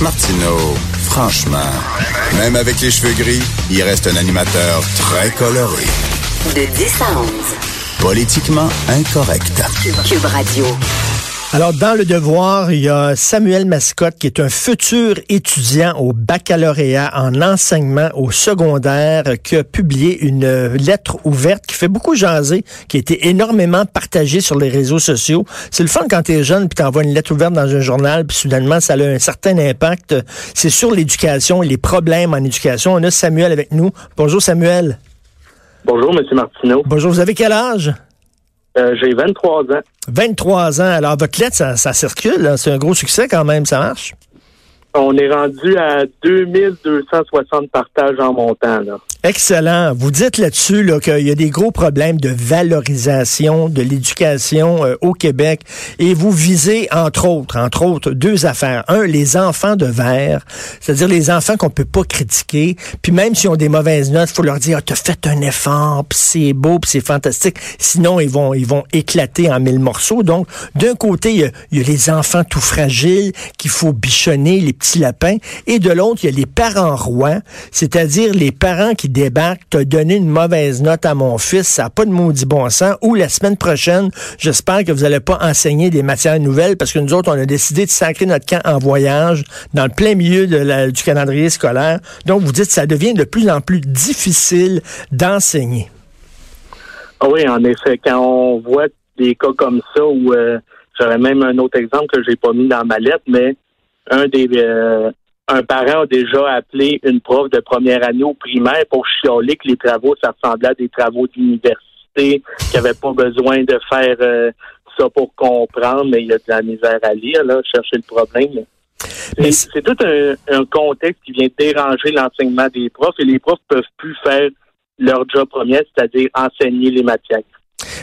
Martineau, franchement, même avec les cheveux gris, il reste un animateur très coloré. De 10 à 11. Politiquement incorrect. Cube Radio. Alors, dans le devoir, il y a Samuel Mascotte, qui est un futur étudiant au baccalauréat en enseignement au secondaire, qui a publié une lettre ouverte qui fait beaucoup jaser, qui a été énormément partagée sur les réseaux sociaux. C'est le fun quand tu es jeune, puis t'envoies une lettre ouverte dans un journal, puis soudainement, ça a un certain impact. C'est sur l'éducation et les problèmes en éducation. On a Samuel avec nous. Bonjour, Samuel. Bonjour, M. Martineau. Bonjour, vous avez quel âge? Euh, J'ai 23 ans. 23 ans. Alors, votre lettre, ça, ça circule. C'est un gros succès quand même. Ça marche? On est rendu à 2260 partages en montant. Là. Excellent. Vous dites là-dessus là, qu'il y a des gros problèmes de valorisation de l'éducation euh, au Québec et vous visez, entre autres, entre autres, deux affaires. Un, les enfants de verre, c'est-à-dire les enfants qu'on peut pas critiquer, puis même s'ils ont des mauvaises notes, faut leur dire, ah, t'as fait un effort, puis c'est beau, puis c'est fantastique. Sinon, ils vont, ils vont éclater en mille morceaux. Donc, d'un côté, il y, y a les enfants tout fragiles qu'il faut bichonner, les petits lapins, et de l'autre, il y a les parents rois, c'est-à-dire les parents qui débarquent, t'as donné une mauvaise note à mon fils, ça n'a pas de maudit bon sens, ou la semaine prochaine, j'espère que vous n'allez pas enseigner des matières nouvelles, parce que nous autres, on a décidé de sacrer notre camp en voyage dans le plein milieu du calendrier scolaire. Donc, vous dites ça devient de plus en plus difficile d'enseigner. Ah oui, en effet, quand on voit des cas comme ça, où euh, j'aurais même un autre exemple que j'ai pas mis dans ma lettre, mais un des euh, un parent a déjà appelé une prof de première année au primaire pour chialer que les travaux, ça ressemblait à des travaux d'université, qu'il n'y avait pas besoin de faire euh, ça pour comprendre, mais il y a de la misère à lire, là, chercher le problème. Mais C'est tout un, un contexte qui vient déranger l'enseignement des profs et les profs peuvent plus faire leur job premier, c'est-à-dire enseigner les matières.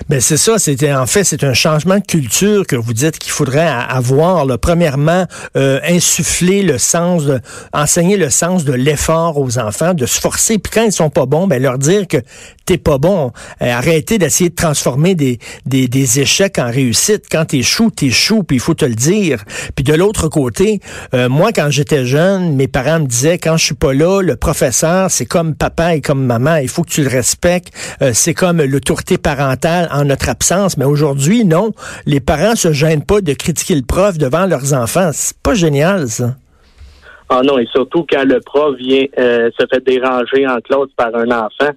Ben c'est ça, c'était en fait c'est un changement de culture que vous dites qu'il faudrait avoir. là. Premièrement, euh, insuffler le sens de enseigner le sens de l'effort aux enfants, de se forcer. Puis quand ils sont pas bons, ben leur dire que t'es pas bon. Euh, arrêter d'essayer de transformer des, des, des échecs en réussite. Quand t'échoues, t'échoues, puis il faut te le dire. Puis de l'autre côté, euh, moi quand j'étais jeune, mes parents me disaient quand je suis pas là, le professeur c'est comme papa et comme maman. Il faut que tu le respectes. Euh, c'est comme l'autorité parentale en notre absence. Mais aujourd'hui, non. Les parents se gênent pas de critiquer le prof devant leurs enfants. C'est pas génial, ça. Ah non, et surtout quand le prof vient euh, se fait déranger en classe par un enfant.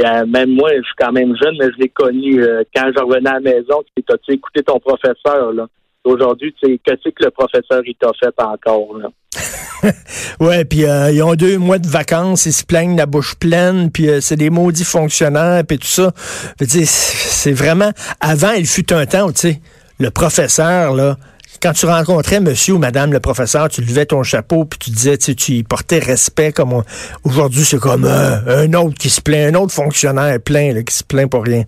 Euh, même moi, je suis quand même jeune, mais je l'ai connu euh, quand je revenais à la maison. Tu as écouté ton professeur là? Aujourd'hui, tu sais, qu'est-ce que le professeur il t'a fait encore là? Ouais, puis euh, ils ont deux mois de vacances, ils se plaignent la bouche pleine, puis euh, c'est des maudits fonctionnaires, puis tout ça. C'est vraiment... Avant, il fut un temps tu sais, le professeur, là, quand tu rencontrais monsieur ou madame le professeur, tu levais ton chapeau, puis tu disais, tu tu portais respect. comme on- Aujourd'hui, c'est comme euh, un autre qui se plaint, un autre fonctionnaire plein, là, qui se plaint pour rien.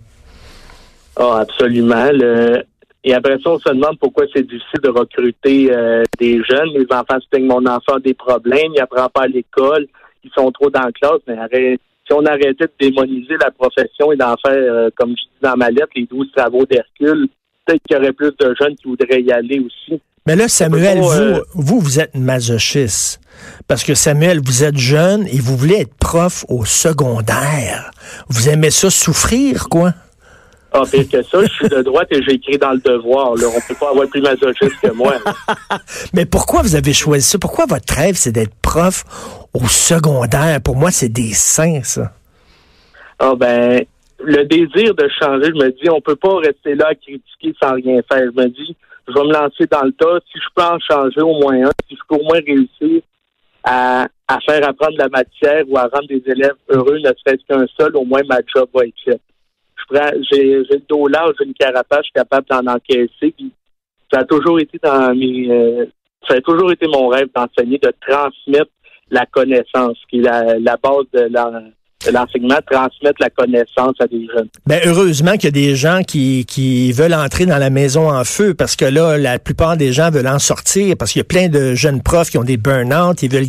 Ah, absolument. Le- Et après ça, on se demande pourquoi c'est difficile de recruter euh, des jeunes. Les enfants se plaignent, mon enfant a des problèmes, il apprend pas à l'école, ils sont trop dans la classe. Mais arrête- si on arrêtait de démoniser la profession et d'en faire, euh, comme je dis dans ma lettre, les 12 travaux d'Hercule, peut-être qu'il y aurait plus de jeunes qui voudraient y aller aussi. Mais là, Samuel, vous, euh, vous, vous êtes masochiste. Parce que Samuel, vous êtes jeune et vous voulez être prof au secondaire. Vous aimez ça souffrir, quoi? Ah, pire que ça, je suis de droite et j'ai écrit dans le devoir. Là. On peut pas avoir plus masochiste que moi. Mais pourquoi vous avez choisi ça? Pourquoi votre rêve, c'est d'être prof au secondaire? Pour moi, c'est des saints, ça. Ah ben, le désir de changer, je me dis, on peut pas rester là à critiquer sans rien faire. Je me dis, je vais me lancer dans le tas. Si je peux en changer au moins un, si je peux au moins réussir à, à faire apprendre la matière ou à rendre des élèves heureux, ne serait-ce qu'un seul, au moins ma job va être faite. J'ai, j'ai le dos large, j'ai une carapace, je suis capable d'en encaisser. Puis ça a toujours été dans mes, euh, ça a toujours été mon rêve d'enseigner, de transmettre la connaissance, qui est la, la base de l'enseignement, transmettre la connaissance à des jeunes. Ben, heureusement qu'il y a des gens qui, qui veulent entrer dans la maison en feu parce que là, la plupart des gens veulent en sortir parce qu'il y a plein de jeunes profs qui ont des burn-out, ils veulent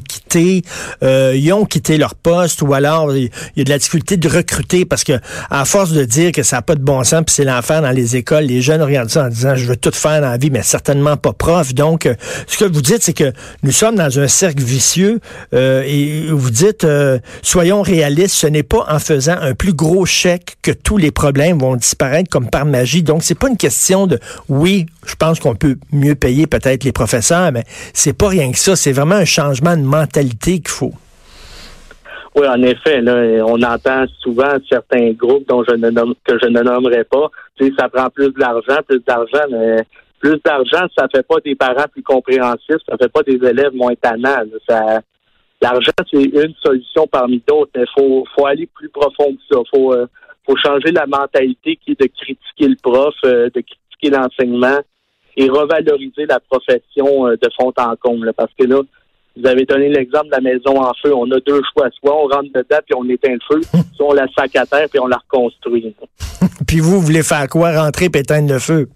euh, ils ont quitté leur poste ou alors il y a de la difficulté de recruter parce que à force de dire que ça n'a pas de bon sens puis c'est l'enfer dans les écoles, les jeunes regardent ça en disant je veux tout faire dans la vie mais certainement pas prof. Donc euh, ce que vous dites c'est que nous sommes dans un cercle vicieux euh, et vous dites soyons réalistes, ce n'est pas en faisant un plus gros chèque que tous les problèmes vont disparaître comme par magie. Donc c'est pas une question de oui, je pense qu'on peut mieux payer peut-être les professeurs mais c'est pas rien que ça, c'est vraiment un changement de mentalité qu'il faut. Oui, en effet, on entend souvent certains groupes dont je ne nomme, que je ne nommerai pas. Tu ça prend plus d'argent, plus d'argent, mais plus d'argent, ça fait pas des parents plus compréhensifs, ça fait pas des élèves moins tannants. L'argent, c'est une solution parmi d'autres. Il faut, faut aller plus profond que ça. Faut, euh, faut changer la mentalité qui est de critiquer le prof, euh, de critiquer l'enseignement et revaloriser la profession euh, de fond en comble. parce que là, vous avez donné l'exemple de la maison en feu. On a deux choix. Soit on rentre dedans puis on éteint le feu, soit on la sac à terre puis on la reconstruit. puis vous, vous voulez faire quoi? Rentrer et éteindre le feu?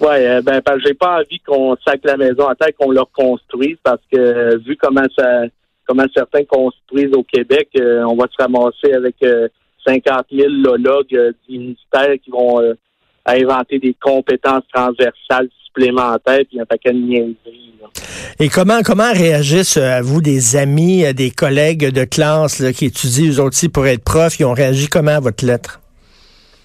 Oui, euh, ben, j'ai pas envie qu'on sac la maison à terre, qu'on la reconstruise parce que euh, vu comment ça, comment certains construisent au Québec, on va se ramasser avec 50 000 lologues du ministère qui vont inventer des compétences transversales supplémentaires puis un paquet de niaiseries. Et comment comment réagissent euh, à vous des amis, euh, des collègues de classe qui étudient eux aussi pour être profs? Ils ont réagi comment à votre lettre?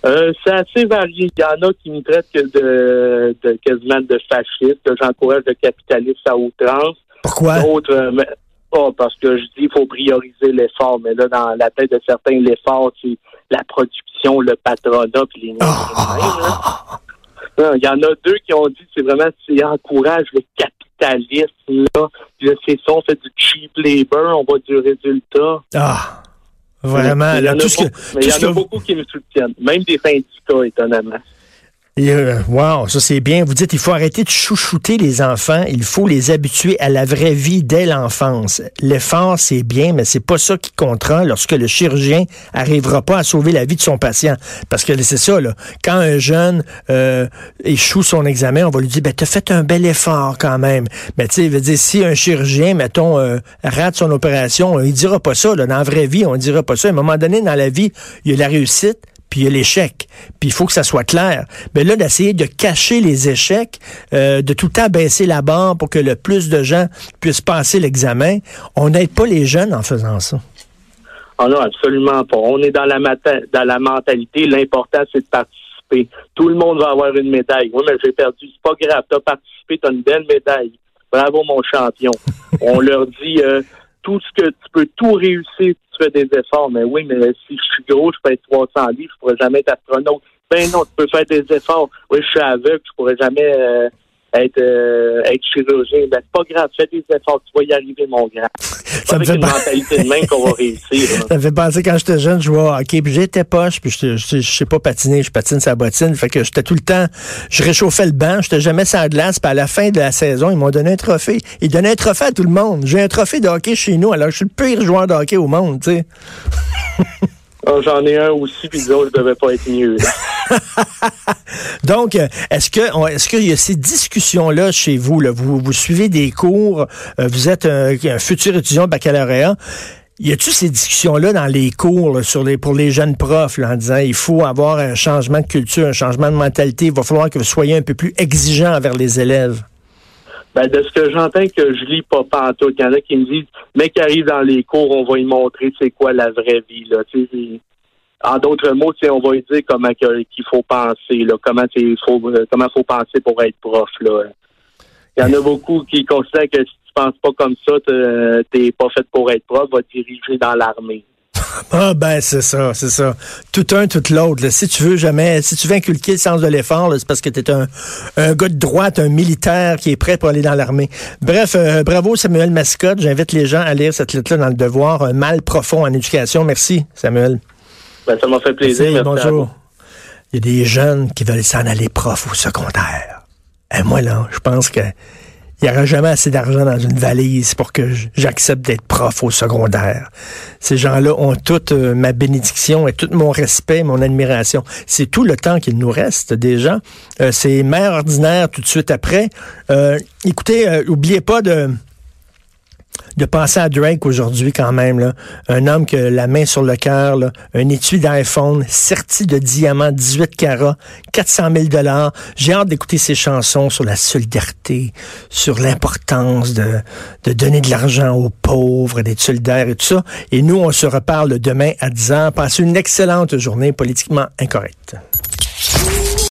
Euh, c'est assez varié. Il y en a qui me traitent que de, de quasiment de fasciste, que j'encourage le capitalisme à outrance. Pourquoi? D'autres, pas parce que je dis qu'il faut prioriser l'effort, mais là, dans la tête de certains, l'effort, c'est la production, le patronat, puis les oh. Il y en a deux qui ont dit c'est vraiment c'est encourage le capitalisme là. C'est ça, on fait du cheap labor, on voit du résultat. Ah, vraiment. il y en a, beaucoup qui me soutiennent, même des syndicats, étonnamment. Euh, wow, ça c'est bien. Vous dites il faut arrêter de chouchouter les enfants, il faut les habituer à la vraie vie dès l'enfance. L'effort c'est bien, mais c'est pas ça qui comptera lorsque le chirurgien arrivera pas à sauver la vie de son patient. Parce que c'est ça là, quand un jeune euh, échoue son examen, on va lui dire ben t'as fait un bel effort quand même. Mais tu sais, veut dire si un chirurgien mettons euh, rate son opération, il dira pas ça là. Dans la vraie vie, on dira pas ça. À un moment donné dans la vie, il y a la réussite puis il y a l'échec, puis il faut que ça soit clair. Mais là, d'essayer de cacher les échecs, euh, de tout le temps baisser la barre pour que le plus de gens puissent passer l'examen, on n'aide pas les jeunes en faisant ça. Ah non, absolument pas. On est dans la, dans la mentalité, l'important, c'est de participer. Tout le monde va avoir une médaille. Oui, mais j'ai perdu. C'est pas grave. Tu as participé, tu as une belle médaille. Bravo, mon champion. on leur dit... Euh, tout ce que tu peux tout réussir si tu fais des efforts. Mais oui, mais si je suis gros, je être 300 livres, je pourrais jamais être astronaute. Ben non, tu peux faire des efforts. Oui, je suis aveugle, je pourrais jamais euh, être, euh, être chirurgien. Ben, c'est pas grave, fais des efforts, tu vas y arriver, mon grand. Ça me fait une mentalité de même qu'on va réussir. Ça me fait penser quand j'étais jeune, je jouais au hockey, puis j'étais poche, puis je, je, sais pas patiner, je patine sa bottine, fait que j'étais tout le temps, je réchauffais le banc, j'étais jamais sans glace, puis à la fin de la saison, ils m'ont donné un trophée. Ils donnaient un trophée à tout le monde. J'ai un trophée de hockey chez nous, alors je suis le pire joueur de hockey au monde, tu sais. Ah, j'en ai un aussi, puis les autres ne devaient pas être mieux. Donc, est-ce que est-ce qu'il y a ces discussions-là chez vous? Là? Vous, vous suivez des cours, euh, vous êtes un, futur étudiant de baccalauréat. Y a-tu ces discussions-là dans les cours sur les, pour les jeunes profs en disant il faut avoir un changement de culture, un changement de mentalité, il va falloir que vous soyez un peu plus exigeant envers les élèves? Ben, de ce que j'entends que je lis pas tout, il y en a qui me disent, mec arrive dans les cours, on va lui montrer c'est quoi la vraie vie, là. en d'autres mots, on va lui dire comment qu'il faut penser, là, comment il faut comment faut penser pour être prof, là. Il y en a beaucoup qui considèrent que si tu penses pas comme ça, t'es pas fait pour être prof, va diriger dans l'armée. Ah ben c'est ça, c'est ça. Tout un, tout l'autre. Si tu veux jamais, si tu veux inculquer le sens de l'effort, c'est parce que tu es un, un gars de droite, un militaire qui est prêt pour aller dans l'armée. Bref, euh, bravo Samuel Mascotte. J'invite les gens à lire cette lettre-là dans le devoir. Un mal profond en éducation. Merci Samuel. Ben, ça m'a fait plaisir. bonjour. Il y a des jeunes qui veulent s'en aller prof au secondaire. Et moi là, je pense que il n'y aura jamais assez d'argent dans une valise pour que j'accepte d'être prof au secondaire. Ces gens-là ont toute euh, ma bénédiction et tout mon respect, mon admiration. C'est tout le temps qu'il nous reste déjà. Euh, c'est mère ordinaire tout de suite après. Euh, écoutez, oubliez pas de de penser à Drake aujourd'hui quand même. Là. Un homme que la main sur le cœur, un étui d'iPhone, serti de diamants 18 carats, 400 000 dollars. J'ai hâte d'écouter ses chansons sur la solidarité, sur l'importance de, de donner de l'argent aux pauvres, d'être solidaire et tout ça. Et nous, on se reparle demain à 10 h. Passez une excellente journée politiquement incorrecte.